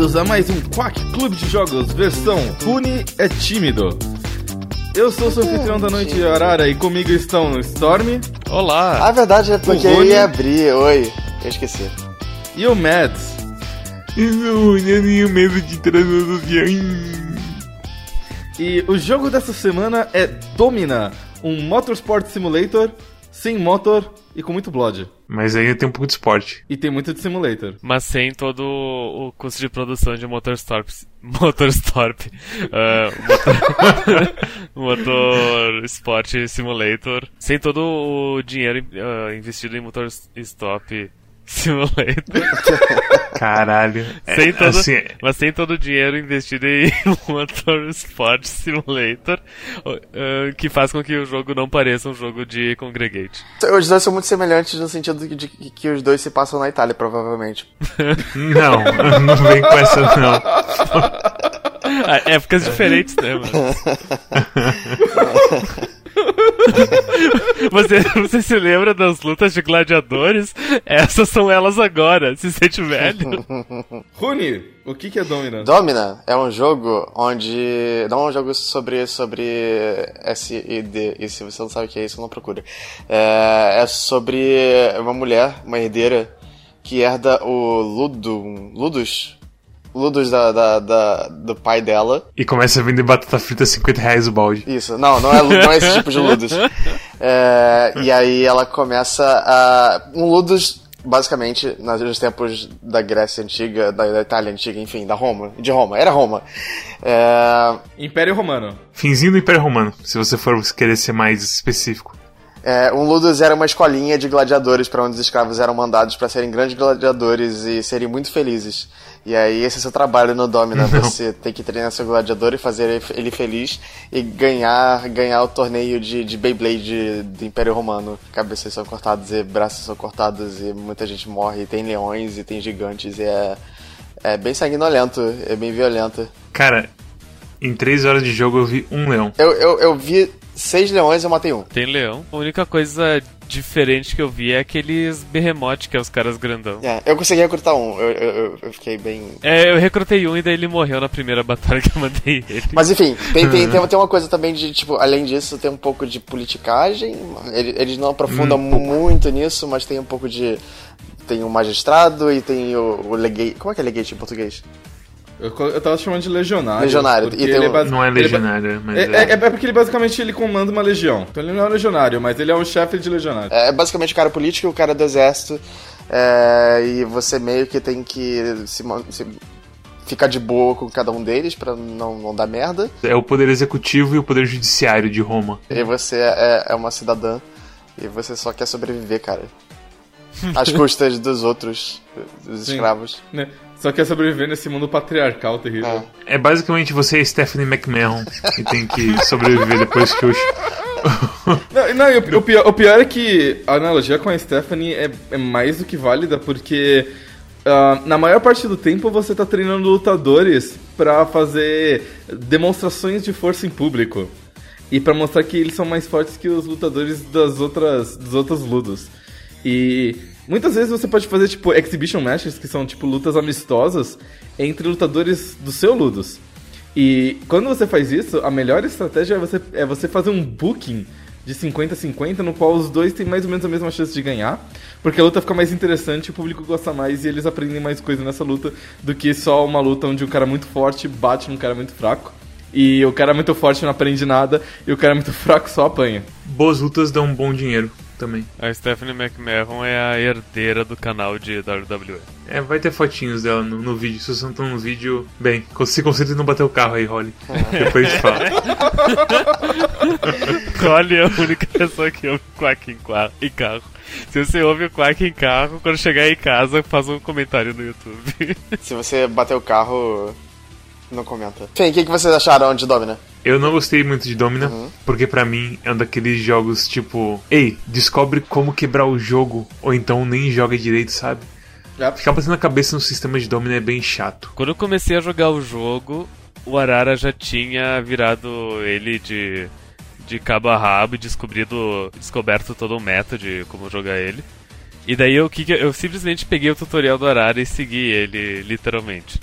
Bem-vindos a mais um Quack Clube de Jogos, versão Rune é tímido. Eu sou o seu anfitrião da noite Arara e comigo estão Storm. Olá! A verdade é porque eu ia abrir. Oi, eu esqueci. E o Mads. Eu não, eu tenho medo de transações. E o jogo dessa semana é Domina, um Motorsport Simulator sem motor e com muito blood. Mas ainda tem um pouco de esporte. E tem muito de simulator. Mas sem todo o custo de produção de Motorstorp. Motorstorp. Uh, motor, motor Sport Simulator. Sem todo o dinheiro uh, investido em Motorstop Simulator. Caralho. Sem É, todo, assim, mas sem todo o dinheiro investido em Motorsport Simulator, que faz com que o jogo não pareça um jogo de Congregate. Os dois são muito semelhantes no sentido de que, que os dois se passam na Itália, provavelmente. não, não vem com essa não. Ah, épocas diferentes, né, mano? Você, você se lembra das lutas de gladiadores? Essas são elas agora. Se sente velho. Rune, o que, que é Domina? Domina é um jogo onde. Não é um jogo sobre, sobre SID. E se você não sabe o que é isso, não procura. É, é sobre uma mulher, uma herdeira, que herda o Ludo, Ludus. Ludus da, da, da- do pai dela. E começa a vender batata frita a 50 reais o balde. Isso, não, não é, não é esse tipo de Ludus. É, e aí ela começa a. Um Ludus, basicamente, nos nos tempos da Grécia Antiga, da, da Itália Antiga, enfim, da Roma. De Roma, era Roma. É, Império Romano. Finzinho do Império Romano, se você for querer ser mais específico. É, um Ludus era uma escolinha de gladiadores para onde os escravos eram mandados para serem grandes gladiadores e serem muito felizes. E aí esse é o seu trabalho no Domina, você tem que treinar seu gladiador e fazer ele feliz e ganhar ganhar o torneio de, de Beyblade do Império Romano. Cabeças são cortadas e braços são cortados e muita gente morre. E tem leões e tem gigantes e é, é bem sanguinolento, é bem violento. Cara, em 3 horas de jogo eu vi um leão. Eu, eu, eu vi seis leões eu matei um. Tem leão. A única coisa diferente que eu vi é aqueles behemoth, que é os caras grandão. É, eu consegui recrutar um, eu, eu, eu- fiquei bem, É, eu recrutei um e daí ele morreu na primeira batalha que eu mandei ele. Mas enfim, tem, tem, tem, tem uma coisa também de, tipo, além disso, tem um pouco de politicagem. Ele- Eles não aprofundam muito nisso, mas tem um pouco de. Tem o magistrado e tem o, o legate. Como é que é legate em português? Eu, eu tava chamando de legionário. Legionário. E tem ele é um- basi- Não é ele ba- legionário, mas É, é. é- é porque ele basicamente ele comanda uma legião. Então ele não é um legionário, mas ele é um chefe de legionário. É basicamente o cara político e o cara do exército. é, e você meio que tem que se, se- ficar de boa com cada um deles pra não, não dar merda. É o poder executivo e o poder judiciário de Roma. E você é, é uma cidadã e você só quer sobreviver, cara. Às custas dos outros, dos Sim. escravos. Só quer sobreviver nesse mundo patriarcal terrível. É. É basicamente você e Stephanie McMahon e tem que sobreviver depois que os. Não, não, o, o pior, o pior é que a analogia com a Stephanie é, é mais do que válida, porque ah, na maior parte do tempo você tá treinando lutadores pra fazer demonstrações de força em público. E pra mostrar que eles são mais fortes que os lutadores das outras, dos outros ludos. E muitas vezes você pode fazer, tipo, exhibition matches, que são, tipo, lutas amistosas entre lutadores do seu ludos. E quando você faz isso, a melhor estratégia é você, é você fazer um booking de 50-50, no qual os dois têm mais ou menos a mesma chance de ganhar, porque a luta fica mais interessante, o público gosta mais e eles aprendem mais coisa nessa luta do que só uma luta onde um cara muito forte bate num cara muito fraco. E o cara muito forte não aprende nada, e o cara muito fraco só apanha. Boas lutas dão um bom dinheiro também. A Stephanie McMahon é a herdeira do canal de WWE. É, vai ter fotinhos dela no, no vídeo. Se você não tá no vídeo, bem, se concentre em não bater o carro aí, Holly. Depois a gente fala. Cole é a única pessoa que ouve Quack em, qua- em carro. Se você ouve o Quack em carro, quando chegar em casa, faz um comentário no YouTube. Se você bater o carro, não comenta. Enfim, o que, que vocês acharam de Domina? Eu não gostei muito de Domina, porque pra mim é um daqueles jogos tipo, ei, descobre como quebrar o jogo, ou então nem joga direito, sabe? Ficar batendo a cabeça no sistema de Domina é bem chato. Quando eu comecei a jogar o jogo, o Arara já tinha virado ele de, de cabo a rabo e descobrido, descoberto todo o meta de como jogar ele. E daí eu, eu simplesmente peguei o tutorial do Arara e segui ele, literalmente.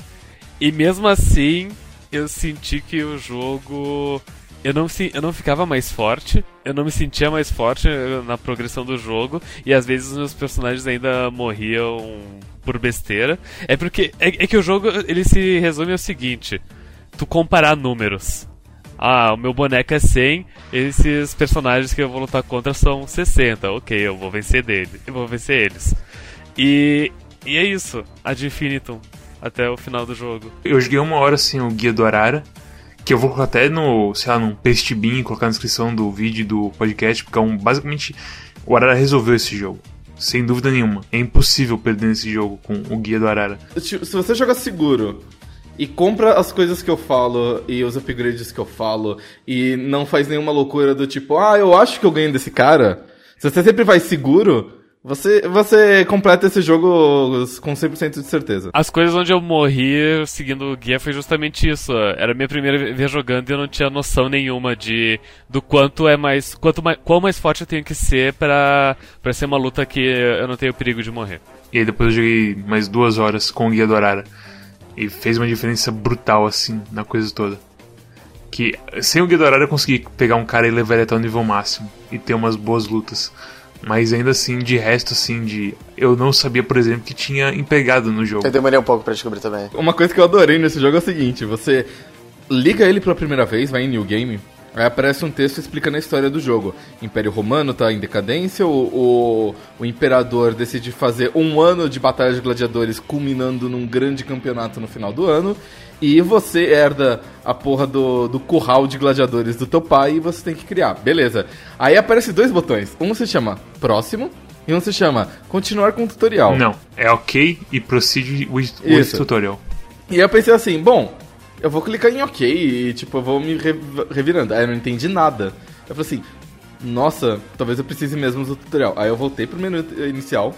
E mesmo assim, eu senti que o jogo. Eu não, eu não ficava mais forte, eu não me sentia mais forte na progressão do jogo, e às vezes os meus personagens ainda morriam por besteira. É porque. É, é que o jogo ele se resume ao seguinte: tu comparar números. Ah, o meu boneco é 100, esses personagens que eu vou lutar contra são 60. Ok, eu vou vencer dele, eu vou vencer eles. E, e é isso, Ad Infinitum, até o final do jogo. Eu joguei uma hora assim o Guia do Arara, que eu vou colocar até no, sei lá, num pastebin, colocar na descrição do vídeo do podcast, porque é um, basicamente o Arara resolveu esse jogo. Sem dúvida nenhuma. É impossível perder nesse jogo com o Guia do Arara. Se você jogar seguro, e compra as coisas que eu falo e os upgrades que eu falo e não faz nenhuma loucura do tipo, ah, eu acho que eu ganho desse cara. Se você sempre vai seguro, você, você completa esse jogo com 100% de certeza. As coisas onde eu morri seguindo o guia foi justamente isso. Era a minha primeira vez jogando e eu não tinha noção nenhuma de do quanto é mais. Quanto mais qual mais forte eu tenho que ser para para ser uma luta que eu não tenho perigo de morrer. E aí depois eu joguei mais duas horas com o guia do Arara. E fez uma diferença brutal, assim, na coisa toda. Que sem o Ghidorah eu consegui pegar um cara e levar ele até o nível máximo e ter umas boas lutas. Mas ainda assim, de resto, assim, de. Eu não sabia, por exemplo, que tinha empregado no jogo. Eu demorei um pouco para descobrir também. Uma coisa que eu adorei nesse jogo é o seguinte: você liga ele pela primeira vez, vai em New Game, Aí aparece um texto explicando a história do jogo. O Império Romano está em decadência, o, o, o, Imperador decide fazer um ano de batalha de gladiadores, culminando num grande campeonato no final do ano. E você herda a porra do, do curral de gladiadores do teu pai e você tem que criar. Beleza. Aí aparece dois botões. Um se chama Próximo e um se chama Continuar com o tutorial. Não, é OK e Proceed with, with tutorial. E eu pensei assim, bom, eu vou clicar em OK e, tipo, eu vou me revirando. Aí eu não entendi nada. Eu falei assim, nossa, talvez eu precise mesmo do tutorial. Aí eu voltei pro menu inicial,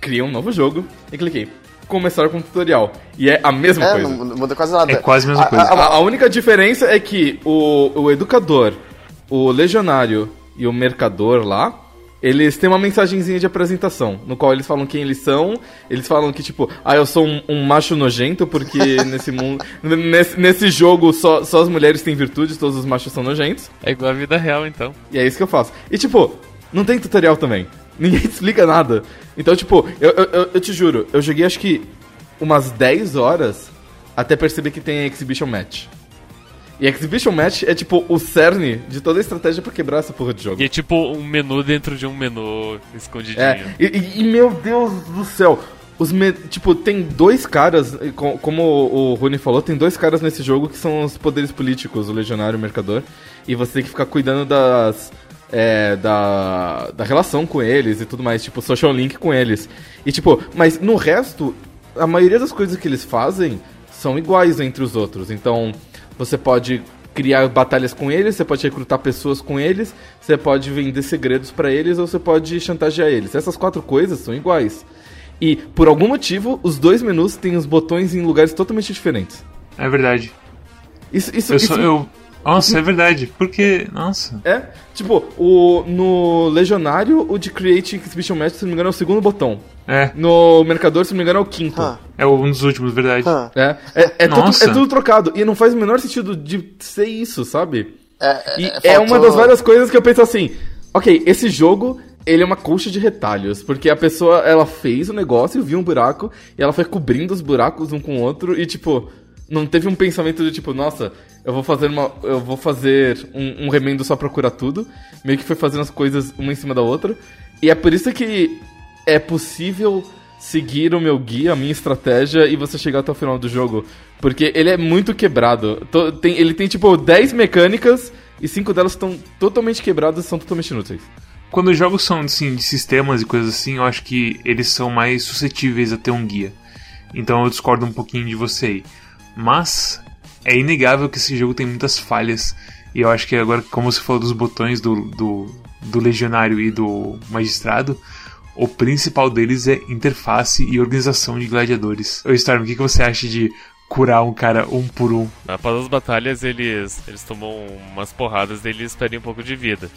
criei um novo jogo e cliquei. Começar com o tutorial. E é a mesma é, coisa. Não muda quase nada. É quase a mesma coisa. A, a, a única diferença é que o, o educador, o legionário e o mercador lá, eles têm uma mensagenzinha de apresentação, no qual eles falam quem eles são. Eles falam que, tipo, ah, eu sou um, um macho nojento, porque nesse mundo. Nesse, nesse jogo só, só as mulheres têm virtudes, todos os machos são nojentos. É igual a vida real, então. E é isso que eu faço. E, tipo, não tem tutorial também. Ninguém explica nada. Então, tipo, eu, eu, eu te juro, eu joguei acho que umas 10 horas até perceber que tem Exhibition Match. E Exhibition Match é tipo o cerne de toda a estratégia pra quebrar essa porra de jogo. E é tipo um menu dentro de um menu escondidinho. É, e, e, meu Deus do céu, os me... tipo, tem dois caras, como o Rony falou, tem dois caras nesse jogo que são os poderes políticos, o Legionário e o Mercador. E você tem que ficar cuidando das. É, da, da relação com eles e tudo mais, tipo, social link com eles. E tipo, mas no resto, a maioria das coisas que eles fazem são iguais entre os outros. Então, você pode criar batalhas com eles, você pode recrutar pessoas com eles, você pode vender segredos para eles ou você pode chantagear eles. Essas quatro coisas são iguais. E por algum motivo, os dois menus têm os botões em lugares totalmente diferentes. É verdade. Isso, isso, eu, isso... Só, eu nossa, é verdade. Porque. Nossa. É? Tipo, o, no Legionário, o de Create Exhibition Match, se não me engano, é o segundo botão. É. No Mercador, se não me engano, é o quinto. É um dos últimos, verdade. É. É, é, tudo, é tudo trocado. E não faz o menor sentido de ser isso, sabe? É, e é, é uma das várias coisas que eu penso assim. Ok, esse jogo ele é uma colcha de retalhos, porque a pessoa, ela fez o negócio, viu um buraco, e ela foi cobrindo os buracos um com o outro, e tipo, não teve um pensamento de tipo, nossa, eu vou fazer uma. Eu vou fazer um, um, remendo só pra curar tudo. Meio que foi fazendo as coisas uma em cima da outra. E é por isso que é possível seguir o meu guia, a minha estratégia e você chegar até o final do jogo. Porque ele é muito quebrado. Tem, ele tem tipo 10 mecânicas e 5 delas estão totalmente quebradas e são totalmente inúteis. Quando os jogos são assim, de sistemas e coisas assim, eu acho que eles são mais suscetíveis a ter um guia. Então eu discordo um pouquinho de você aí. Mas é inegável que esse jogo tem muitas falhas. E eu acho que agora, como você falou dos botões do, do, do Legionário e do Magistrado, o principal deles é interface e organização de gladiadores. Ô Storm, o que, que você acha de curar um cara um por um? Após as batalhas, eles, eles tomam umas porradas deles perdem um pouco de vida.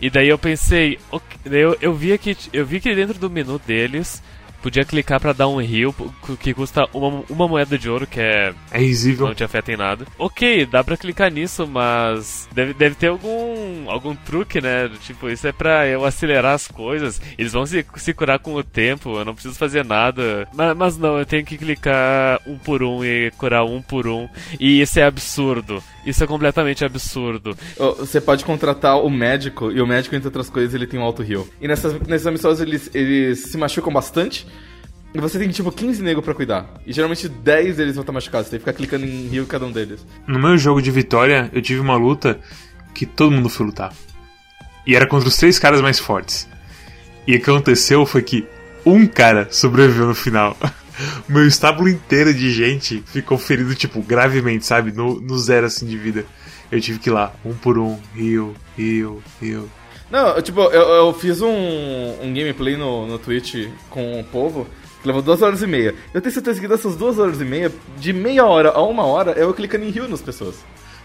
E daí eu pensei, okay, eu, eu, vi que, eu vi que dentro do menu deles podia clicar para dar um heal que custa uma, uma moeda de ouro, que é. É risível. Não te afeta em nada. Ok, dá pra clicar nisso, mas deve, deve ter algum, algum truque, né? Tipo, isso é pra eu acelerar as coisas. Eles vão se, se curar com o tempo, eu não preciso fazer nada. Mas, mas não, eu tenho que clicar um por um e curar um por um. E isso é absurdo. Isso é completamente absurdo. Você pode contratar o médico, e o médico, entre outras coisas, ele tem um alto heal. E nessas, nessas missões eles, eles se machucam bastante. E você tem tipo 15 negros pra cuidar. E geralmente 10 deles vão estar machucados. Você tem que ficar clicando em heal cada um deles. No meu jogo de vitória, eu tive uma luta que todo mundo foi lutar. E era contra os três caras mais fortes. E o que aconteceu foi que um cara sobreviveu no final. meu estábulo inteiro de gente ficou ferido, tipo, gravemente, sabe? No, no zero, assim, de vida. Eu tive que ir lá, um por um, heal, heal, heal. Não, tipo, eu, eu fiz um, um gameplay no, no Twitch com o povo levou duas horas e meia. Eu tenho certeza que dessas duas horas e meia, de meia hora a uma hora, eu clicando em heal nas pessoas.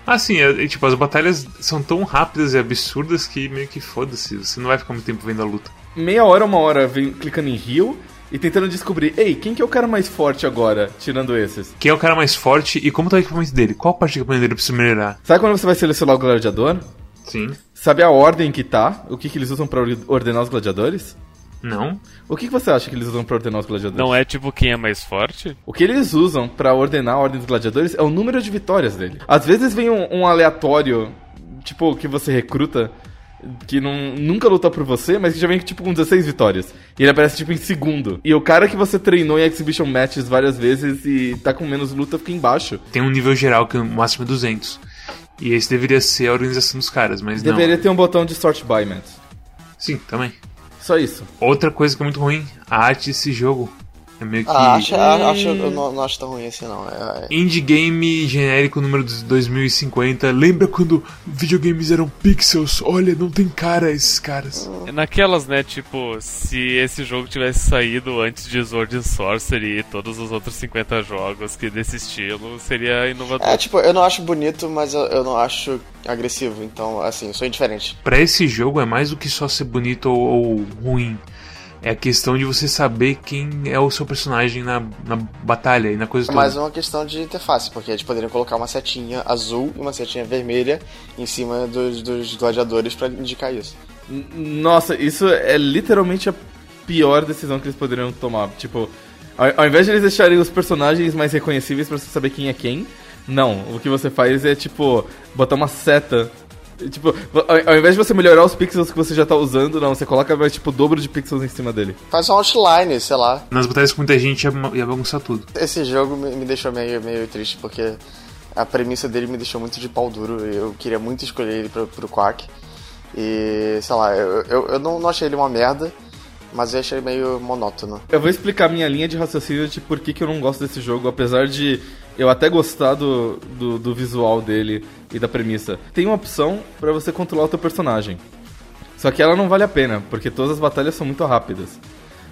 Ah, sim, é, é, tipo, as batalhas são tão rápidas e absurdas que meio que foda-se, você não vai ficar muito tempo vendo a luta. Meia hora, uma hora, vem clicando em heal, e tentando descobrir, ei, quem que é o cara mais forte agora, tirando esses? Quem é o cara mais forte e como tá o equipamento dele? Qual parte do equipamento dele precisa melhorar? Sabe quando você vai selecionar o gladiador? Sim. Sabe a ordem que tá? O que, que eles usam para ordenar os gladiadores? Não. O que, que você acha que eles usam pra ordenar os gladiadores? Não é tipo quem é mais forte? O que eles usam para ordenar a ordem dos gladiadores é o número de vitórias dele. Às vezes vem um, um aleatório, tipo, que você recruta que não, nunca luta por você, mas que já vem tipo com 16 vitórias. E ele aparece tipo em segundo. E o cara que você treinou em Exhibition Matches várias vezes e tá com menos luta fica embaixo. Tem um nível geral que o máximo é 200. E esse deveria ser a organização dos caras, mas deveria não. Deveria ter um botão de sort by, Matt. Sim, também. Só isso. Outra coisa que é muito ruim, a arte desse jogo. É meio que. Ah, acho, acho, eu não, não, acho tão ruim assim, não. É, é... Indie Game genérico número 2050. Lembra quando videogames eram pixels? Olha, não tem cara esses caras. É naquelas, né? Tipo, se esse jogo tivesse saído antes de Sword and Sorcery e todos os outros 50 jogos que desse estilo, seria inovador. É, tipo, eu não acho bonito, mas eu, eu não acho agressivo. Então, assim, eu sou indiferente. Pra esse jogo é mais do que só ser bonito ou, ou ruim é a questão de você saber quem é o seu personagem na, na batalha e na coisa toda. É mais uma questão de interface, porque eles poderiam colocar uma setinha azul e uma setinha vermelha em cima dos, dos gladiadores para indicar isso. Nossa, isso é literalmente a pior decisão que eles poderiam tomar. Tipo, ao, ao invés de eles deixarem os personagens mais reconhecíveis para você saber quem é quem, não. O que você faz é, tipo, botar uma seta Tipo, ao, invés de você melhorar os pixels que você já tá usando, não, você coloca mais, tipo, o dobro de pixels em cima dele. Faz um outline, sei lá. Nas batalhas com muita gente ia, ia bagunçar tudo. Esse jogo me, me deixou meio, meio triste, porque a premissa dele me deixou muito de pau duro. Eu queria muito escolher ele pro, pro Quack. E, sei lá, eu, eu, eu não, não achei ele uma merda mas eu achei meio monótono. Eu vou explicar minha linha de raciocínio de por que, que eu não gosto desse jogo, apesar de eu até gostar do, do, do visual dele e da premissa. Tem uma opção para você controlar o teu personagem. Só que ela não vale a pena, porque todas as batalhas são muito rápidas.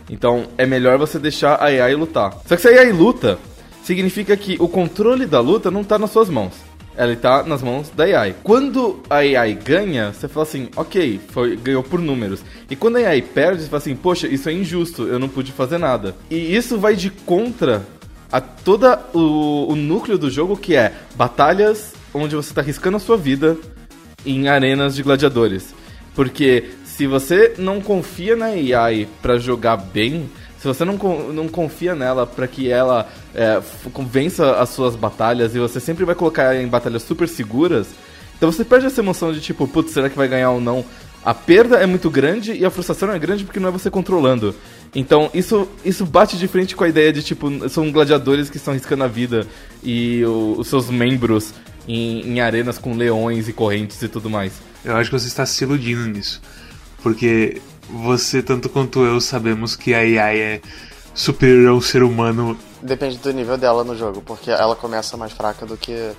Então é melhor você deixar a AI lutar. Só que se a AI luta, significa que o controle da luta não tá nas suas mãos. Ela está nas mãos da AI. Quando a AI ganha, você fala assim, ok, foi, ganhou por números. E quando a AI perde, você fala assim, poxa, isso é injusto, eu não pude fazer nada. E isso vai de contra a todo o, o núcleo do jogo que é batalhas onde você está arriscando a sua vida em arenas de gladiadores. Porque se você não confia na AI para jogar bem, se você não, não confia nela para que ela é, vença as suas batalhas e você sempre vai colocar ela em batalhas super seguras, então você perde essa emoção de tipo, putz, será que vai ganhar ou não? A perda é muito grande e a frustração é grande porque não é você controlando. Então, isso, isso bate de frente com a ideia de, tipo, são gladiadores que estão riscando a vida e o, os seus membros em, em, arenas com leões e correntes e tudo mais. Eu acho que você está se iludindo nisso. Porque você, tanto quanto eu, sabemos que a AI é superior ao ser humano. Depende do nível dela no jogo, porque ela começa mais fraca do que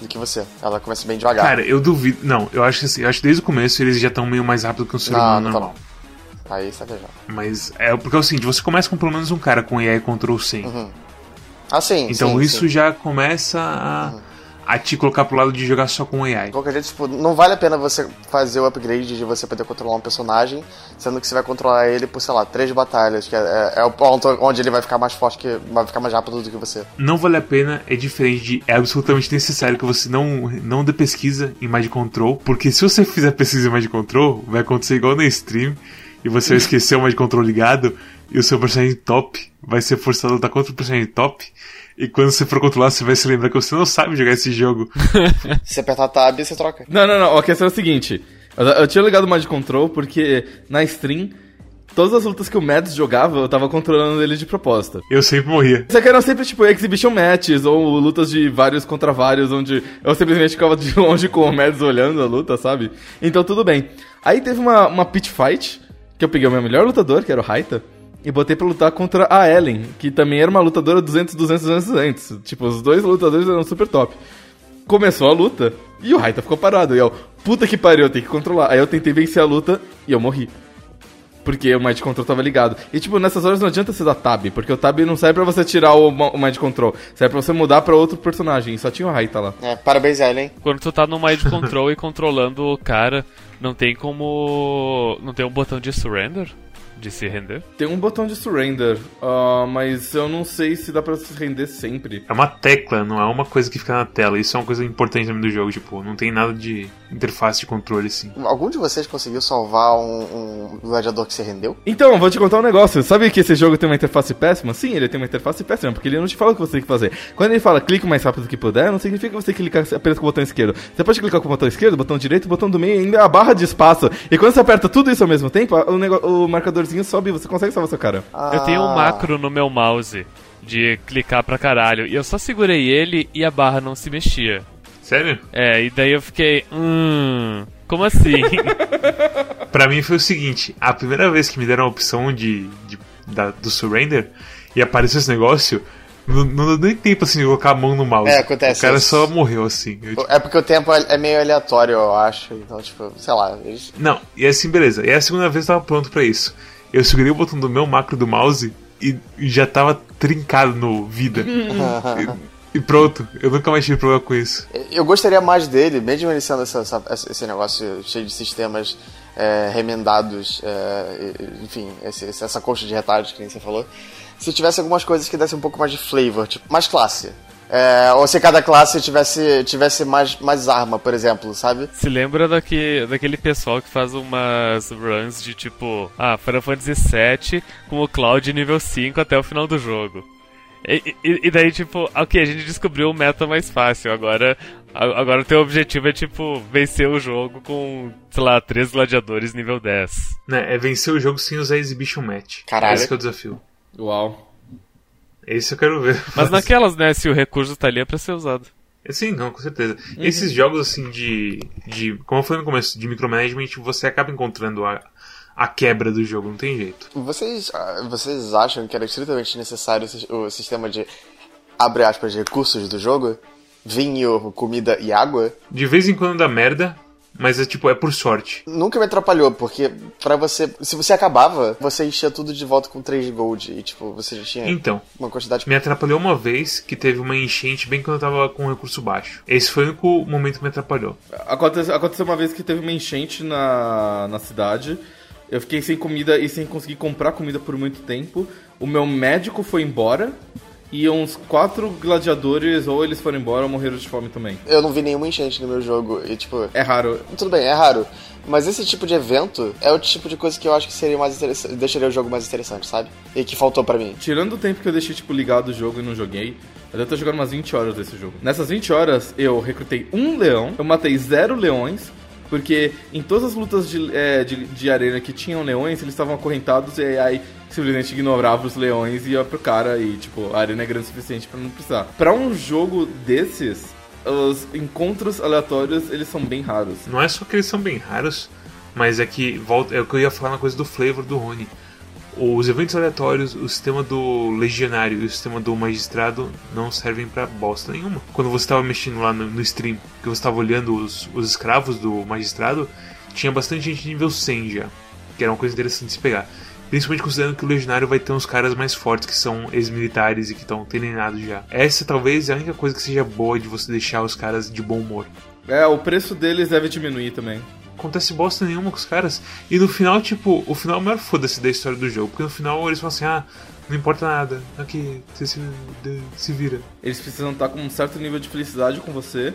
do que você. Ela começa bem devagar. Cara, eu duvido. Não, eu acho que assim, eu acho que desde o começo eles já estão meio mais rápido que um ser não, humano não tá normal. Tá Aí sabe já. Mas é porque é o seguinte, você começa com pelo menos um cara com AI Control 100. Uhum. Ah, sim. Então sim, isso sim. já começa a, uhum. a te colocar pro lado de jogar só com AI. De qualquer jeito, tipo, não vale a pena você fazer o upgrade de você poder controlar um personagem, sendo que você vai controlar ele por, sei lá, três batalhas, que é, é, é o ponto onde ele vai ficar mais forte, que vai ficar mais rápido do que você. Não vale a pena, é diferente de. É absolutamente necessário que você não, não dê pesquisa em Mind Control, porque se você fizer pesquisa em Mind Control, vai acontecer igual na stream, e você vai esquecer o Mind Control ligado, e o seu personagem top vai ser forçado a lutar contra o personagem top. E quando você for controlar, você vai se lembrar que você não sabe jogar esse jogo. se apertar tab, você troca. Não, não, não. A questão é a seguinte. Eu, eu tinha ligado o Mind Control porque na stream todas as lutas que o Mads jogava, eu tava controlando ele de propósito. Eu sempre morria. Só que eram sempre, tipo, exhibition matches, ou lutas de vários contra vários, onde eu simplesmente ficava de longe com o Mads olhando a luta, sabe? Então tudo bem. Aí teve uma, uma pit fight, que eu peguei o meu melhor lutador, que era o Raita, e botei pra lutar contra a Ellen, que também era uma lutadora 200, 200, 200, 200. Tipo, os dois lutadores eram super top. Começou a luta, e o Raita ficou parado. E eu, puta que pariu, eu tenho que controlar. Aí eu tentei vencer a luta, e eu morri. Porque o Mind Control tava ligado. E, tipo, nessas horas não adianta você dar Tab, porque o Tab não serve pra você tirar o, o Mind Control. Serve pra você mudar pra outro personagem. E só tinha o Raita lá. É, parabéns, Ellen. Quando tu tá no Mind Control e controlando o cara, não tem como. Não tem um botão de surrender? De se render? Tem um botão de surrender, uh, mas eu não sei se dá pra se render sempre. É uma tecla, não é uma coisa que fica na tela. Isso é uma coisa importante também do jogo, tipo, não tem nada de interface de controle assim. Algum de vocês conseguiu salvar um, um gladiador que se rendeu? Então, vou te contar um negócio. Sabe que esse jogo tem uma interface péssima? Sim, ele tem uma interface péssima, porque ele não te fala o que você tem que fazer. Quando ele fala clique o mais rápido que puder, não significa que você clicar apenas com o botão esquerdo. Você pode clicar com o botão esquerdo, botão direito, botão do meio e ainda a barra de espaço. E quando você aperta tudo isso ao mesmo tempo, o, negócio, o sobe você consegue salvar seu cara. Ah. Eu tenho um macro no meu mouse de clicar pra caralho. E eu só segurei ele e a barra não se mexia. Sério? É, e daí eu fiquei. Hum. Como assim? pra mim foi o seguinte: a primeira vez que me deram a opção de, de da, do surrender e apareceu esse negócio. Não, não deu nem tempo assim de colocar a mão no mouse. É, acontece. O cara isso. só morreu assim. Eu, tipo... É porque o tempo é meio aleatório, eu acho. Então, tipo, sei lá. Eles... Não, e assim, beleza. E a segunda vez eu tava pronto para isso eu segurei o botão do meu macro do mouse e já tava trincado no vida. e, e, pronto, eu nunca mais tive problema com isso. Eu gostaria mais dele, mesmo ele sendo essa, essa, esse negócio cheio de sistemas é, remendados, é, enfim, esse, essa coxa de retalhos que nem você falou. Se tivesse algumas coisas que dessem um pouco mais de flavor, tipo, mais classe. É, ou se cada classe tivesse, tivesse mais, mais arma, por exemplo, sabe? Se lembra daqui, daquele pessoal que faz umas runs de tipo, ah, Final Fantasy VII com o Cloud nível 5 até o final do jogo. E, e, e, daí, tipo, ok, a gente descobriu o meta mais fácil. Agora, agora o teu objetivo é, tipo, vencer o jogo com, sei lá, três gladiadores nível 10. Né, é vencer o jogo sem usar Exhibition Match. Caralho. Esse é o desafio. Uau. Esse eu quero ver. Mas naquelas, né, se o recurso tá ali é pra ser usado. É, sim, não, com certeza. Uhum. Esses jogos, assim, de, de. Como eu falei no começo, de micromanagement, você acaba encontrando a, a quebra do jogo, não tem jeito. Vocês, ah, vocês acham que era estritamente necessário o sistema de, abre aspas, recursos do jogo? Vinho, comida e água? De vez em quando dá merda, mas é tipo, é por sorte. Nunca me atrapalhou, porque para você. Se você acabava, você enchia tudo de volta com 3 de gold. E tipo, você já tinha então, uma quantidade. Me atrapalhou uma vez que teve uma enchente bem quando eu tava com um recurso baixo. Esse foi o único momento que me atrapalhou. Aconteceu, aconteceu uma vez que teve uma enchente na, na cidade. Eu fiquei sem comida e sem conseguir comprar comida por muito tempo. O meu médico foi embora e uns quatro gladiadores, ou eles foram embora ou morreram de fome também. Eu não vi nenhuma enchente no meu jogo e, tipo. É raro. Tudo bem, é raro. Mas esse tipo de evento é o tipo de coisa que eu acho que seria mais interessante, deixaria o jogo mais interessante, sabe? E que faltou para mim. Tirando o tempo que eu deixei, tipo, ligado o jogo e não joguei, eu devo ter jogando umas 20 horas desse jogo. Nessas 20 horas, eu recrutei um leão, eu matei zero leões, porque em todas as lutas de, é, de, de arena que tinham leões, eles estavam acorrentados e aí simplesmente ignorava os leões e ia pro cara e, tipo, a arena é grande o suficiente para não precisar. Para um jogo desses, os encontros aleatórios, eles são bem raros. Não é só que eles são bem raros, mas é que volta, é o que eu ia falar na coisa do flavor do Rony. Os eventos aleatórios, o sistema do legionário e o sistema do magistrado não servem para bosta nenhuma. Quando você estava mexendo lá no, no, stream, que você estava olhando os, os escravos do magistrado, tinha bastante gente nível 100 já, que era uma coisa interessante de se pegar. Principalmente considerando que o Legionário vai ter uns caras mais fortes que são ex-militares e que estão treinados já. Essa talvez é a única coisa que seja boa de você deixar os caras de bom humor. É, o preço deles deve diminuir também. Acontece bosta nenhuma com os caras. E no final, tipo, o final é o maior foda-se da história do jogo. Porque no final eles falam assim, ah, não importa nada. Aqui, você se, se vira. Eles precisam estar com um certo nível de felicidade com você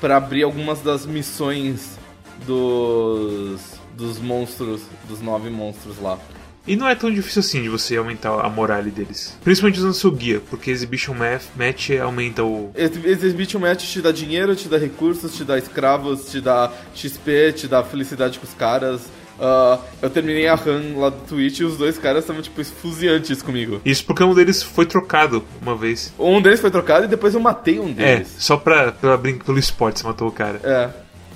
para abrir algumas das missões dos dos monstros, dos nove monstros lá. E não é tão difícil assim de você aumentar a moral deles. Principalmente usando seu guia, porque Exhibition Match aumenta o. Exhibition Match te dá dinheiro, te dá recursos, te dá escravos, te dá XP, te dá felicidade com os caras. Uh, eu terminei a run lá do Twitch e os dois caras estavam, tipo, esfuziantes comigo. Isso porque um deles foi trocado uma vez. Um deles foi trocado e depois eu matei um é, deles. É, só pra, pra brincar pelo esporte você matou o cara. É.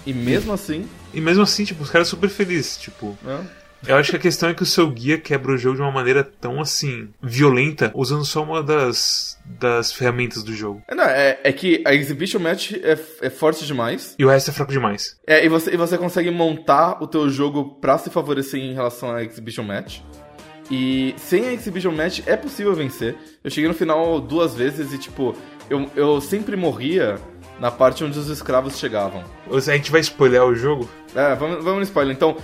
E mesmo assim. E mesmo assim, tipo, os caras super felizes, tipo. É. Eu acho que a questão é que o seu guia quebra o jogo de uma maneira tão assim violenta, usando só uma das, das ferramentas do jogo. É, não, é, é que a Exhibition Match é, é forte demais. E o resto é fraco demais. É, e você, e você consegue montar o teu jogo pra se favorecer em relação à Exhibition Match. E sem a Exhibition Match é possível vencer. Eu cheguei no final duas vezes e, tipo, eu, eu sempre morria na parte onde os escravos chegavam. A gente vai spoiler o jogo? É, vamos, vamos no spoiler. Então,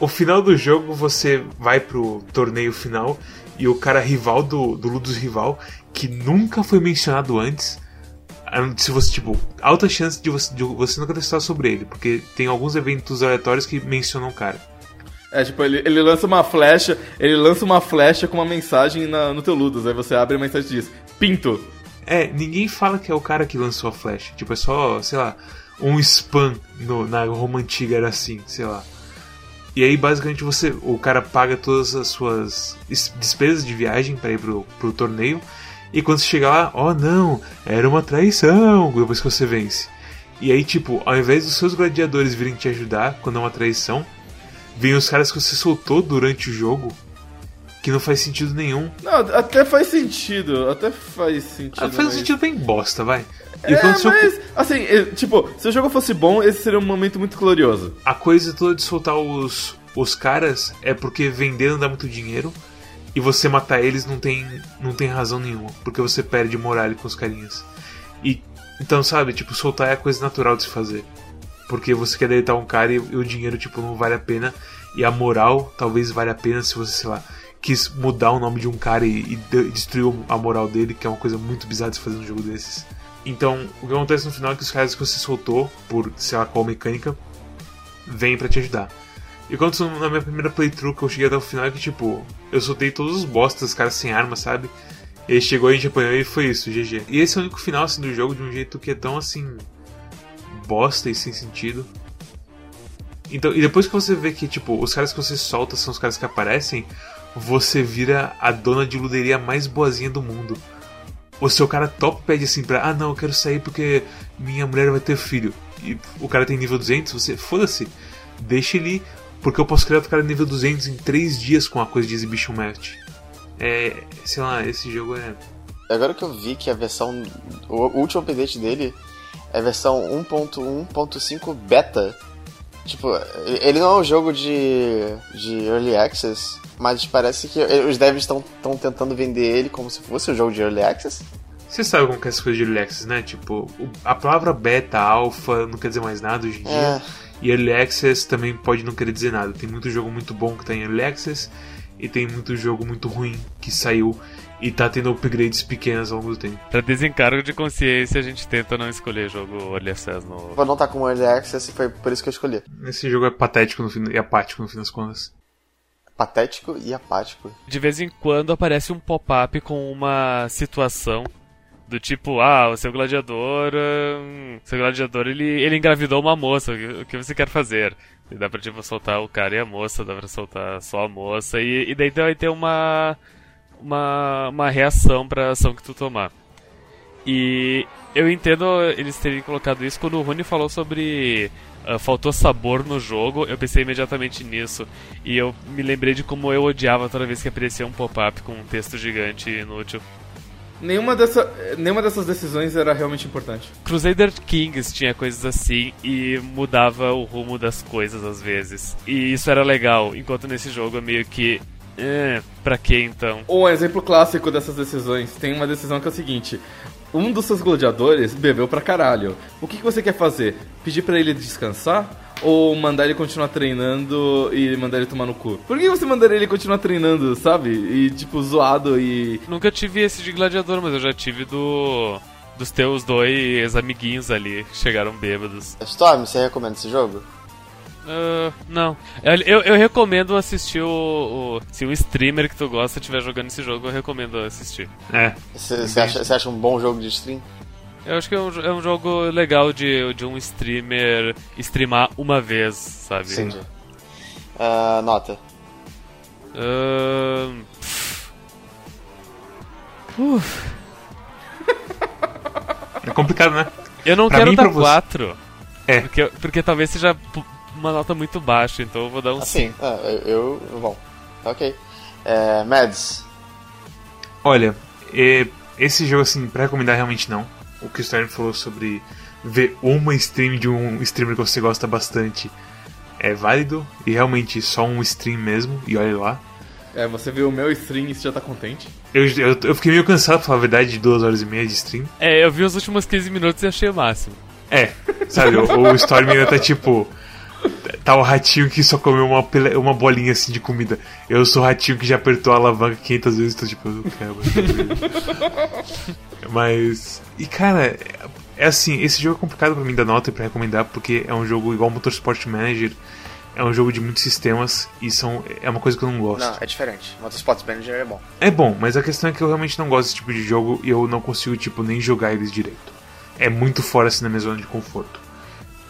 o final do jogo você vai pro torneio final e o cara rival do, do Ludus rival, que nunca foi mencionado antes. Se você, tipo, alta chance de você, de você nunca estudado sobre ele, porque tem alguns eventos aleatórios que mencionam o cara. É, tipo, ele, ele lança uma flecha, ele lança uma flecha com uma mensagem na, no teu Ludus, aí você abre a mensagem e diz, Pinto. É, ninguém fala que é o cara que lançou a flecha. Tipo, é só, sei lá, um spam no, na Roma antiga era assim, sei lá. E aí basicamente você, o cara paga todas as suas despesas de viagem para ir pro, pro torneio. E quando você chega lá, oh não, era uma traição depois que você vence. E aí, tipo, ao invés dos seus gladiadores virem te ajudar quando é uma traição, vem os caras que você soltou durante o jogo, que não faz sentido nenhum. Não, até faz sentido, até faz sentido. Ah, faz mas... sentido bem bosta, vai. E é, mas, seu... assim, tipo, se o jogo fosse bom, esse seria um momento muito glorioso. A coisa toda de soltar os, os caras é porque vender não dá muito dinheiro e você matar eles não tem, não tem razão nenhuma, porque você perde moral com os carinhas. E então, sabe, tipo, soltar é a coisa natural de se fazer. Porque você quer deitar um cara e, e o dinheiro, tipo, não vale a pena. E a moral talvez valha a pena se você, sei lá, quis mudar o nome de um cara e, e destruiu a moral dele, que é uma coisa muito bizarra de se fazer num jogo desses. Então, o que acontece no final é que os caras que você soltou, por sei lá qual mecânica, vêm para te ajudar. E quando na minha primeira playthrough que eu cheguei até o final é que, tipo, eu soltei todos os bostas, os caras sem arma, sabe? Ele chegou, a gente apanhou e foi isso, GG. E esse é o único final, assim, do jogo de um jeito que é tão, assim, bosta e sem sentido. Então, e depois que você vê que, tipo, os caras que você solta são os caras que aparecem, você vira a dona de luderia mais boazinha do mundo o seu cara top pede assim pra, ah não, eu quero sair porque minha mulher vai ter filho. E o cara tem nível 200, você, foda-se, deixa ele porque eu posso criar o cara nível 200 em 3 dias com a coisa de Exhibition Match. É, sei lá, esse jogo é... Agora que eu vi que a versão, o último update dele é a versão 1.1.5 beta. Tipo, ele não é um jogo de, de Early Access, mas parece que os devs estão tentando vender ele como se fosse um jogo de Early Access. Você sabe como que é essa coisa de Early Access, né? Tipo, a palavra beta, alpha, não quer dizer mais nada hoje em dia. É. E Early Access também pode não querer dizer nada. Tem muito jogo muito bom que tá em Early Access e tem muito jogo muito ruim que saiu e tá tendo upgrades pequenas ao longo do tempo. Pra desencargo de consciência, a gente tenta não escolher jogo Early Access no. Vou não tá com Early Access e foi por isso que eu escolhi. Esse jogo é patético no fim, e apático no fim das contas patético e apático. De vez em quando aparece um pop-up com uma situação do tipo, ah, o seu gladiador, hum, seu gladiador ele, ele engravidou uma moça, o que você quer fazer? E dá pra tipo soltar o cara e a moça, dá pra soltar só a moça e, e daí vai ter uma uma, uma reação pra ação que tu tomar. E eu entendo eles terem colocado isso quando o Rony falou sobre uh, faltou sabor no jogo, eu pensei imediatamente nisso. E eu me lembrei de como eu odiava toda vez que aparecia um pop-up com um texto gigante inútil. Nenhuma, dessa, nenhuma dessas decisões era realmente importante. Crusader Kings tinha coisas assim e mudava o rumo das coisas às vezes. E isso era legal, enquanto nesse jogo é meio que É, pra que então? Um exemplo clássico dessas decisões tem uma decisão que é o seguinte: um dos seus gladiadores bebeu pra caralho. O que, que você quer fazer? Pedir para ele descansar? Ou mandar ele continuar treinando e mandar ele tomar no cu? Por que você mandaria ele continuar treinando, sabe? E tipo, zoado e. Nunca tive esse de gladiador, mas eu já tive do. Dos teus dois amiguinhos ali que chegaram bêbados. Storm, você recomenda esse jogo? Uh, não. Eu, eu, recomendo assistir o, o, Se um streamer que tu gosta estiver jogando esse jogo, eu recomendo assistir. É. Você acha, acha, um bom jogo de stream? Eu acho que é um, é um jogo legal de, de um streamer streamar uma vez, sabe? Entendi. Uh, nota. Uh... Uf. É complicado, né? Eu não pra quero dar 4. É. Porque, porque talvez seja uma nota muito baixa, então eu vou dar um assim, 5. Ah, eu, eu. Bom, tá ok. É, Mads. Olha, esse jogo, assim, pra recomendar, realmente não. O que o Stern falou sobre ver uma stream de um streamer que você gosta bastante é válido. E realmente só um stream mesmo, e olha lá. É, você viu o meu stream e você já tá contente? Eu, eu, eu fiquei meio cansado, pra falar a verdade, de duas horas e meia de stream. É, eu vi os últimos 15 minutos e achei o máximo. É, sabe, o, o Storm ainda tá tipo tá o ratinho que só comeu uma, uma bolinha assim de comida. Eu sou o ratinho que já apertou a alavanca 500 vezes, tô tipo, eu quero. Mas. E cara, é assim, esse jogo é complicado pra mim dar nota e pra recomendar, porque é um jogo igual Motorsport Manager. É um jogo de muitos sistemas e são, é uma coisa que eu não gosto. Não, é diferente. Motorsport Manager é bom. É bom, mas a questão é que eu realmente não gosto desse tipo de jogo e eu não consigo, tipo, nem jogar eles direito. É muito fora assim da minha zona de conforto.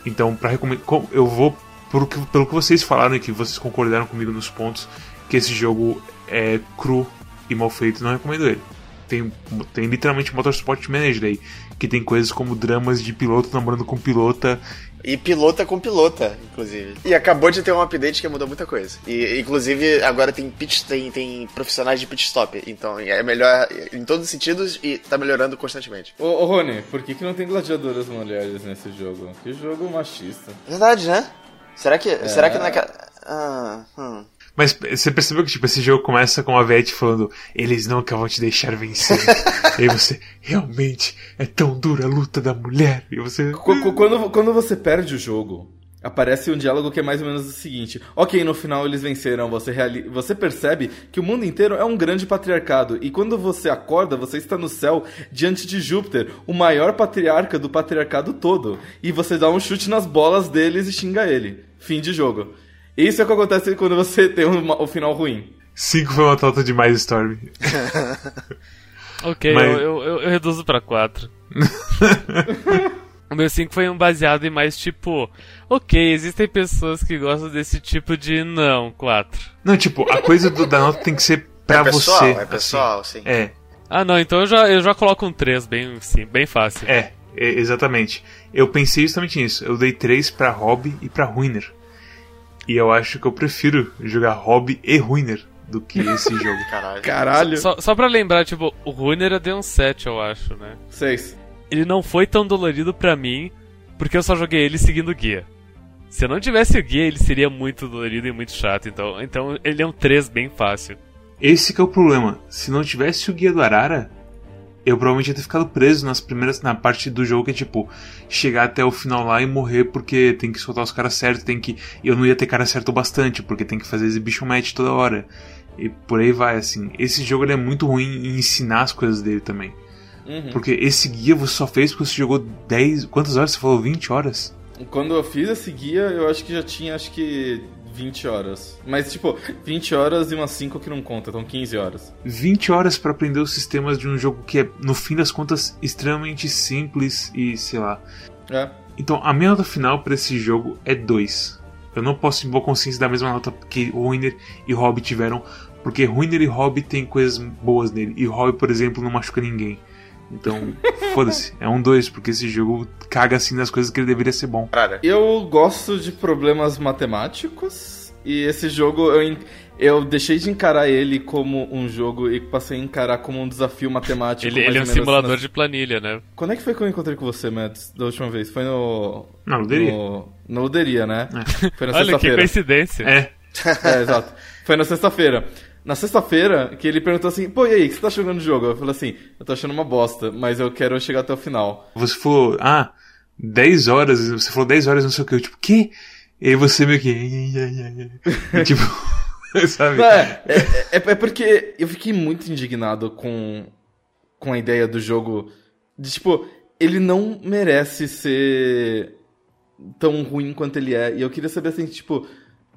Então, para recomendar, eu vou pelo que, pelo que vocês falaram e que vocês concordaram comigo nos pontos, que esse jogo é cru e mal feito, não recomendo ele. Tem, tem literalmente Motorsport Manager aí, que tem coisas como dramas de piloto namorando com pilota. E pilota com pilota, inclusive. E acabou de ter um update que mudou muita coisa. E inclusive agora tem pit, tem, tem profissionais de pit stop. Então é melhor em todos os sentidos e tá melhorando constantemente. Ô, ô Rony, por que, que não tem gladiadoras mulheres nesse jogo? Que jogo machista. Verdade, né? Será que, é. será que naquela. Ah, hum. Mas você percebeu que tipo, esse jogo começa com a Vete falando eles nunca vão te deixar vencer. e aí você, realmente, é tão dura a luta da mulher. E você. Quando, quando você perde o jogo, aparece um diálogo que é mais ou menos o seguinte: Ok, no final eles venceram. Você, reali... você percebe que o mundo inteiro é um grande patriarcado. E quando você acorda, você está no céu diante de Júpiter, o maior patriarca do patriarcado todo. E você dá um chute nas bolas deles e xinga ele. Fim de jogo. Isso é o que acontece quando você tem um, um final ruim. 5 foi uma nota demais, Storm. ok, Mas... eu, eu, eu, reduzo pra 4. o meu 5 foi um baseado em mais tipo. Ok, existem pessoas que gostam desse tipo de não, 4. Não, tipo, a coisa do, da nota tem que ser pra é pessoal, você. É pessoal, assim. sim. É. Ah, não, então eu já, eu já coloco um 3, bem, sim, bem fácil. É, é, exatamente. Eu pensei justamente nisso. Eu dei 3 pra Hobby e pra Ruiner. E eu acho que eu prefiro jogar Hobby e Ruiner do que esse jogo. Caralho. Caralho. Só, só pra lembrar, tipo, o Ruiner eu dei um 7, eu acho, né? 6. Ele não foi tão dolorido pra mim, porque eu só joguei ele seguindo o guia. Se eu não tivesse o guia, ele seria muito dolorido e muito chato. Então, então ele é um 3 bem fácil. Esse que é o problema. Se não tivesse o guia do Arara, eu provavelmente ia ter ficado preso nas primeiras na parte do jogo que é tipo chegar até o final lá e morrer porque tem que soltar os caras certos, tem que eu não ia ter cara certo bastante porque tem que fazer exhibition match toda hora. E por aí vai assim. Esse jogo ele é muito ruim em ensinar as coisas dele também. Uhum. Porque esse guia você só fez porque você jogou 10, quantas horas você falou? 20 horas? Quando eu fiz esse guia, eu acho que já tinha acho que 20 horas. Mas, tipo, 20 horas e umas 5 que não conta, então 15 horas. 20 horas para aprender os sistemas de um jogo que é, no fim das contas, extremamente simples e sei lá. É. Então, a minha nota final para esse jogo é 2. Eu não posso, em boa consciência, dar a mesma nota que Ruiner e Hobby tiveram, porque Ruiner e Hobby tem coisas boas nele, e Hobby, por exemplo, não machuca ninguém. Então, foda-se, é um 2, porque esse jogo caga assim nas coisas que ele deveria ser bom. Eu gosto de problemas matemáticos, e esse jogo eu, eu deixei de encarar ele como um jogo e passei a encarar como um desafio matemático. Ele, ele é um simulador de planilha, né? Quando é que foi que eu encontrei com você, Matt, da última vez? Foi no. Na Luderia? No, na Luderia, né? É. Foi na Olha que coincidência. É. É, exato. Foi na sexta-feira. Na sexta-feira, que ele perguntou assim, pô, e aí, o que você tá achando do jogo? Eu falei assim, eu tô achando uma bosta, mas eu quero chegar até o final. Você falou, ah, 10 horas, você falou 10 horas, não sei o que, eu tipo, que? E aí você meio que. tipo. sabe? É, é, é, é, porque eu fiquei muito indignado com, com a ideia do jogo. De tipo, ele não merece ser tão ruim quanto ele é. E eu queria saber assim, tipo,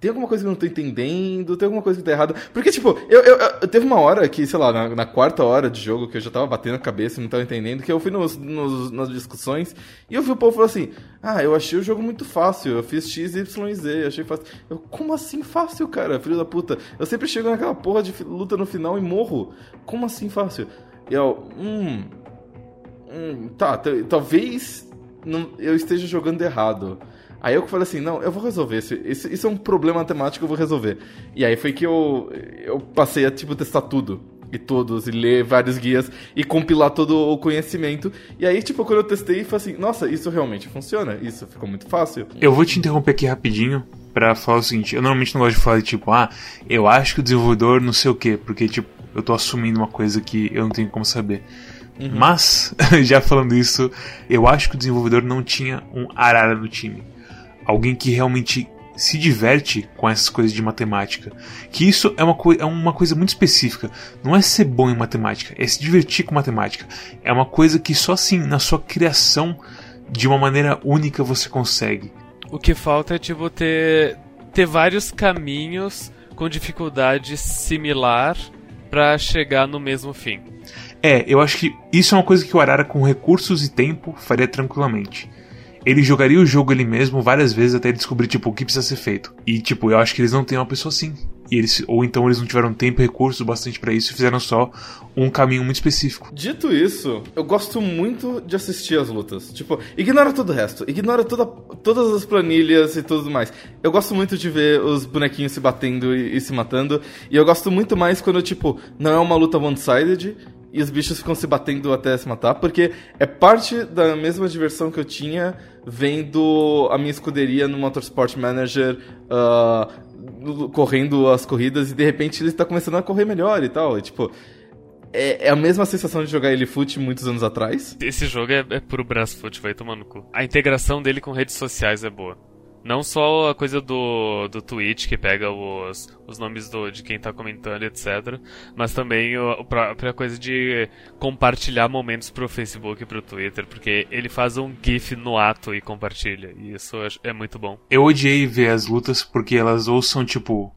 tem alguma coisa que eu não tô entendendo, tem alguma coisa que tá errada. Porque, tipo, eu, eu, eu teve uma hora que, sei lá, na, na, quarta hora de jogo, que eu já tava batendo a cabeça e não tava entendendo, que eu fui nos, nos, nas discussões e eu vi o povo falando assim: Ah, eu achei o jogo muito fácil, eu fiz X, Y Z, achei fácil. Eu, como assim fácil, cara, filho da puta? Eu sempre chego naquela porra de luta no final e morro. Como assim fácil? Eu, hum. hum tá, talvez não, eu esteja jogando errado. Aí eu falei assim, não, eu vou resolver. Isso, isso, isso é um problema matemático, eu vou resolver. E aí foi que eu, eu passei a, tipo, testar tudo e todos, e ler vários guias e compilar todo o conhecimento. E aí, tipo, quando eu testei, falei assim, nossa, isso realmente funciona, isso ficou muito fácil. Eu vou te interromper aqui rapidinho para falar o seguinte, eu normalmente não gosto de falar, tipo, ah, eu acho que o desenvolvedor não sei o quê, porque, tipo, eu tô assumindo uma coisa que eu não tenho como saber. Uhum. Mas, já falando isso, eu acho que o desenvolvedor não tinha um arara no time alguém que realmente se diverte com essas coisas de matemática. Que isso é uma, é uma coisa muito específica. Não é ser bom em matemática, é se divertir com matemática. É uma coisa que só assim, na sua criação, de uma maneira única, você consegue. O que falta é tipo ter, ter vários caminhos com dificuldade similar para chegar no mesmo fim. É, eu acho que isso é uma coisa que o Arara, com recursos e tempo, faria tranquilamente ele jogaria o jogo ele mesmo várias vezes até ele descobrir, tipo, o que precisa ser feito. E, tipo, eu acho que eles não têm uma pessoa assim. E eles, ou então eles não tiveram tempo e recursos bastante para isso e fizeram só um caminho muito específico. Dito isso, eu gosto muito de assistir as lutas. Tipo, ignora todo o resto. Ignora toda, todas as planilhas e tudo mais. Eu gosto muito de ver os bonequinhos se batendo e, e se matando. E eu gosto muito mais quando, tipo, não é uma luta one-sided e os bichos ficam se batendo até se matar, porque é parte da mesma diversão que eu tinha vendo a minha escuderia no Motorsport Manager uh, correndo as corridas e de repente ele está começando a correr melhor e tal. E, tipo, é, é, a mesma sensação de jogar ele foot muitos anos atrás. Esse jogo é, é puro foot, vai tomar no cu. A integração dele com redes sociais é boa. Não só a coisa do, do Twitch, que pega os, os nomes do, de quem tá comentando, etc. Mas também a própria coisa de compartilhar momentos pro Facebook e pro Twitter, porque ele faz um GIF no ato e compartilha. E isso é muito bom. Eu odiei ver as lutas porque elas ou são tipo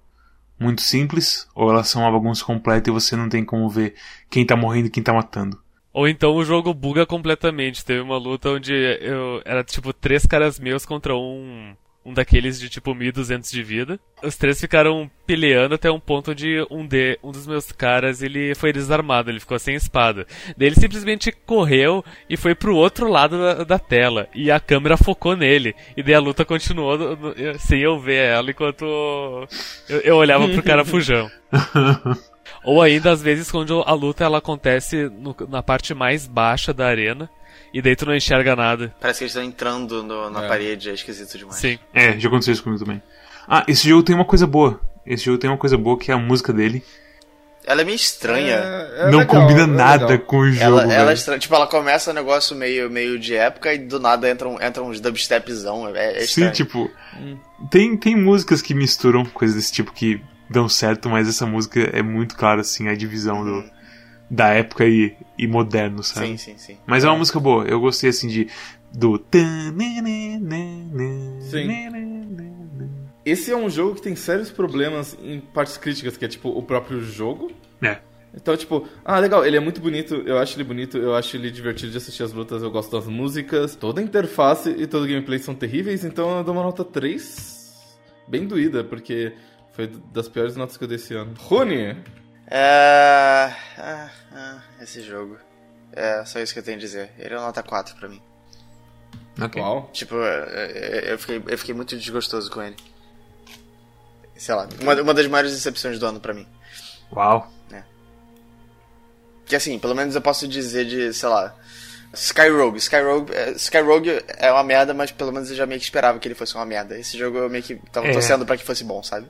muito simples, ou elas são uma bagunça completa e você não tem como ver quem tá morrendo e quem tá matando. Ou então o jogo buga completamente. Teve uma luta onde eu era tipo três caras meus contra um um daqueles de tipo 1200 de vida. Os três ficaram peleando até um ponto onde um, de, um dos meus caras ele foi desarmado, ele ficou sem espada. Daí ele simplesmente correu e foi pro outro lado da, da tela. E a câmera focou nele. E daí a luta continuou no, no, sem eu ver ela enquanto eu, eu olhava pro cara fujão. Ou ainda, às vezes, quando a luta ela acontece no, na parte mais baixa da arena e daí tu não enxerga nada. Parece que eles estão entrando no, na é. parede, é esquisito demais. Sim. É, já aconteceu isso comigo também. Ah, esse jogo tem uma coisa boa. Esse jogo tem uma coisa boa que é a música dele. Ela é meio estranha. É, é não legal, combina é nada com o jogo. Ela, ela é estranha. Tipo, ela começa um negócio meio, meio de época e do nada entra, um, entra uns dubstepzão. É, é Sim, tipo. Hum. Tem, tem músicas que misturam coisas desse tipo que dão certo, mas essa música é muito clara, assim, a divisão hum. do da época e, e moderno, sabe? Sim, sim, sim. Mas é uma música boa. Eu gostei assim de do Sim. Esse é um jogo que tem sérios problemas em partes críticas, que é tipo o próprio jogo. É. Então, tipo, ah, legal, ele é muito bonito, eu acho ele bonito, eu acho ele divertido de assistir as lutas, eu gosto das músicas, toda a interface e todo o gameplay são terríveis, então eu dou uma nota 3, bem doída, porque foi das piores notas que eu dei esse ano. Rony, é... Ah, ah, esse jogo. É só isso que eu tenho a dizer. Ele é uma nota 4 pra mim. Ok. Uau. Tipo, é, eu fiquei, eu fiquei muito desgostoso com ele. Sei lá, uma, uma das maiores decepções do ano pra mim. Uau. É. Que assim, pelo menos eu posso dizer de, sei lá, Skyrogue. Skyrogue, é, Skyrogue é uma merda, mas pelo menos eu já meio que esperava que ele fosse uma merda. Esse jogo eu meio que tava é. torcendo pra que fosse bom, sabe?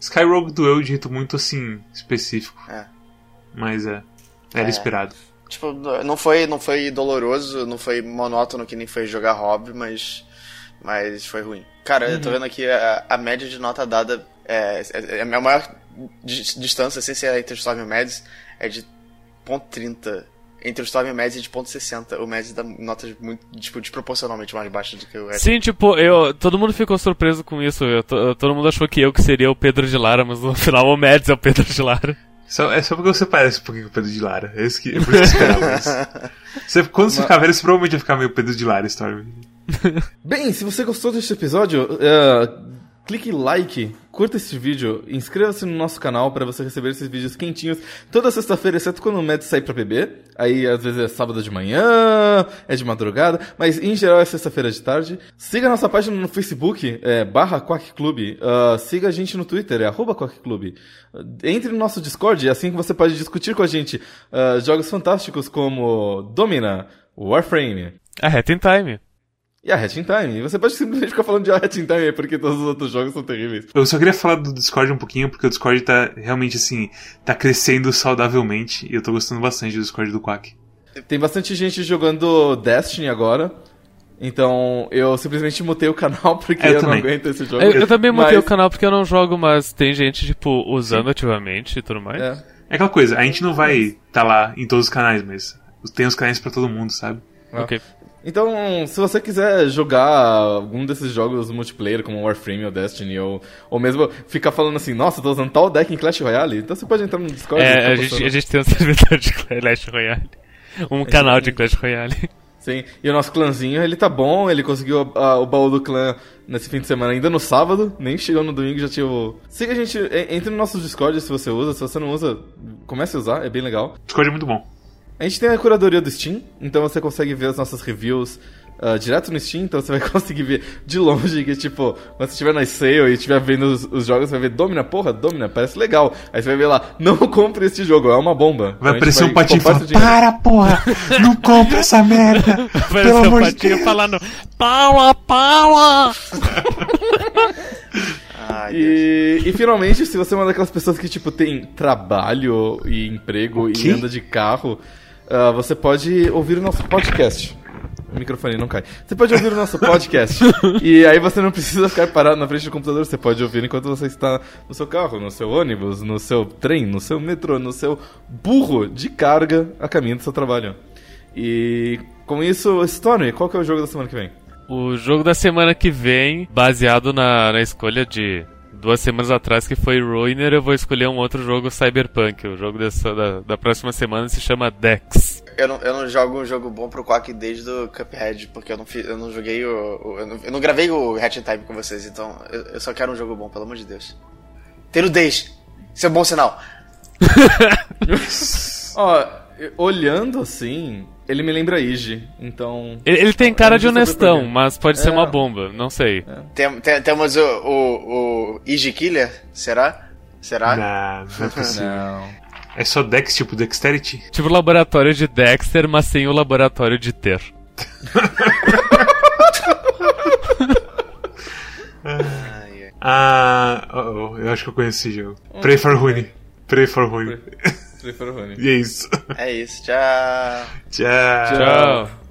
Skyrogue doeu de jeito muito assim, específico. É. Mas é. Era É. esperado. Tipo, não foi, não foi doloroso, não foi monótono que nem foi jogar hobby, mas, mas foi ruim. Cara, eu tô vendo aqui a, a média de nota dada, é, é, é a minha maior dis- distância, sem ser entre Storm e o Mads, é de ponto .30. Entre o Storm e o Mads é de ponto .60. O Mads dá notas muito, tipo, desproporcionalmente mais baixas do que o resto. Sim, tipo, eu, todo mundo ficou surpreso com isso. Eu to- todo mundo achou que eu que seria o Pedro de Lara, mas no final o Mads é o Pedro de Lara. Só, é só porque você parece um pouquinho com o Pedro de Lara. É, isso que, é por isso que eu esperava isso. Você- quando você ficar velho, você provavelmente vai ficar meio Pedro de Lara, Storm. Bem, se você gostou deste episódio, é, clique em like, curta este vídeo, inscreva-se no nosso canal para você receber esses vídeos quentinhos toda sexta-feira, exceto quando o Mads sair pra beber. Aí às vezes é sábado de manhã, é de madrugada, mas em geral é sexta-feira de tarde. Siga nossa página no Facebook, é, barra Quack Club. Ah, siga a gente no Twitter, é arroba Quack Club. Entre no nosso Discord, é assim que você pode discutir com a gente ah, jogos fantásticos como Domina, Warframe, A Hat in Time. E a Hat in Time. E você pode simplesmente ficar falando de Hat in Time porque todos os outros jogos são terríveis. Eu só queria falar do Discord um pouquinho, porque o Discord tá realmente assim, tá crescendo saudavelmente. E eu tô gostando bastante do Discord do Quack. Tem bastante gente jogando Destiny agora. Então eu simplesmente mutei o canal porque Eu eu, não aguento esse jogo. Eu, eu também mudei Mas- o canal porque eu não jogo, mas tem gente, tipo, usando ativamente e tudo mais. É. É aquela coisa, a gente não vai tá lá em todos os canais, mas tem os canais pra todo mundo, sabe? Ok. Então, se você quiser jogar algum desses jogos multiplayer, como Warframe ou Destiny, ou, ou mesmo ficar falando assim, nossa, tô usando tal deck em Clash Royale, então você pode entrar no Discord. e É, ficar a gente, a gente tem um servidor de Clash Royale. Um canal de Clash Royale. Sim, e o nosso clãzinho, ele tá bom, ele conseguiu a- o baú do clã nesse fim de semana, ainda no sábado, nem chegou no domingo, já tinha o... Siga a gente, entre no nosso Discord se você usa, se você não usa, comece a usar, é bem legal. Discord é muito bom. A gente tem a curadoria do Steam, então você consegue ver as nossas reviews ah, direto no Steam, então você vai conseguir ver de longe que, tipo, quando você estiver na sale e estiver vendo os, os jogos, você vai ver Domina, porra, Domina, parece legal. Aí você vai ver lá, não compre este jogo, é uma bomba. Vai Então aparecer um patinho e falar, para porra, não compra essa merda, pelo Apareceu o amor de Patinho Deus. falando Paula, Paula! Ai. E, e finalmente, se você é uma daquelas pessoas que, tipo, tem trabalho e emprego e anda de carro, ah, você pode ouvir o nosso podcast. O microfone não cai. Você pode ouvir o nosso podcast. e aí você não precisa ficar parado na frente do computador. Você pode ouvir enquanto você está no seu carro, no seu ônibus, no seu trem, no seu metrô, no seu burro de carga a caminho do seu trabalho. E com isso, Stormy, qual que é o jogo da semana que vem? O jogo da semana que vem, baseado na, na escolha de duas semanas atrás, que foi Ruiner, eu vou escolher um outro jogo Cyberpunk. O jogo dessa, da, da próxima semana se chama Dex. Eu não, eu não jogo um jogo bom pro Quack desde o Cuphead, porque eu não, fi- eu não joguei o. o- eu, não, eu não gravei o Hatch Time com vocês, então eu, eu só quero um jogo bom, pelo amor de Deus. Ter o 10. Isso é um bom sinal. Ó, olhando assim, ele me lembra Ige, então. Ele, ele tem cara de honestão, mas pode ser É. uma bomba, não sei. Tem, tem- temos o, o, o Easy Killer, será? Será? Não, não é possível. Não. É só Dex, tipo Dexterity? Tipo o laboratório de Dexter, mas sem o laboratório de Ter. Ah, oh, oh, eu acho que eu conheço esse jogo. Pray for Rune. Pray for Rune. E é isso. É isso, tchau. Tchau. Tchau.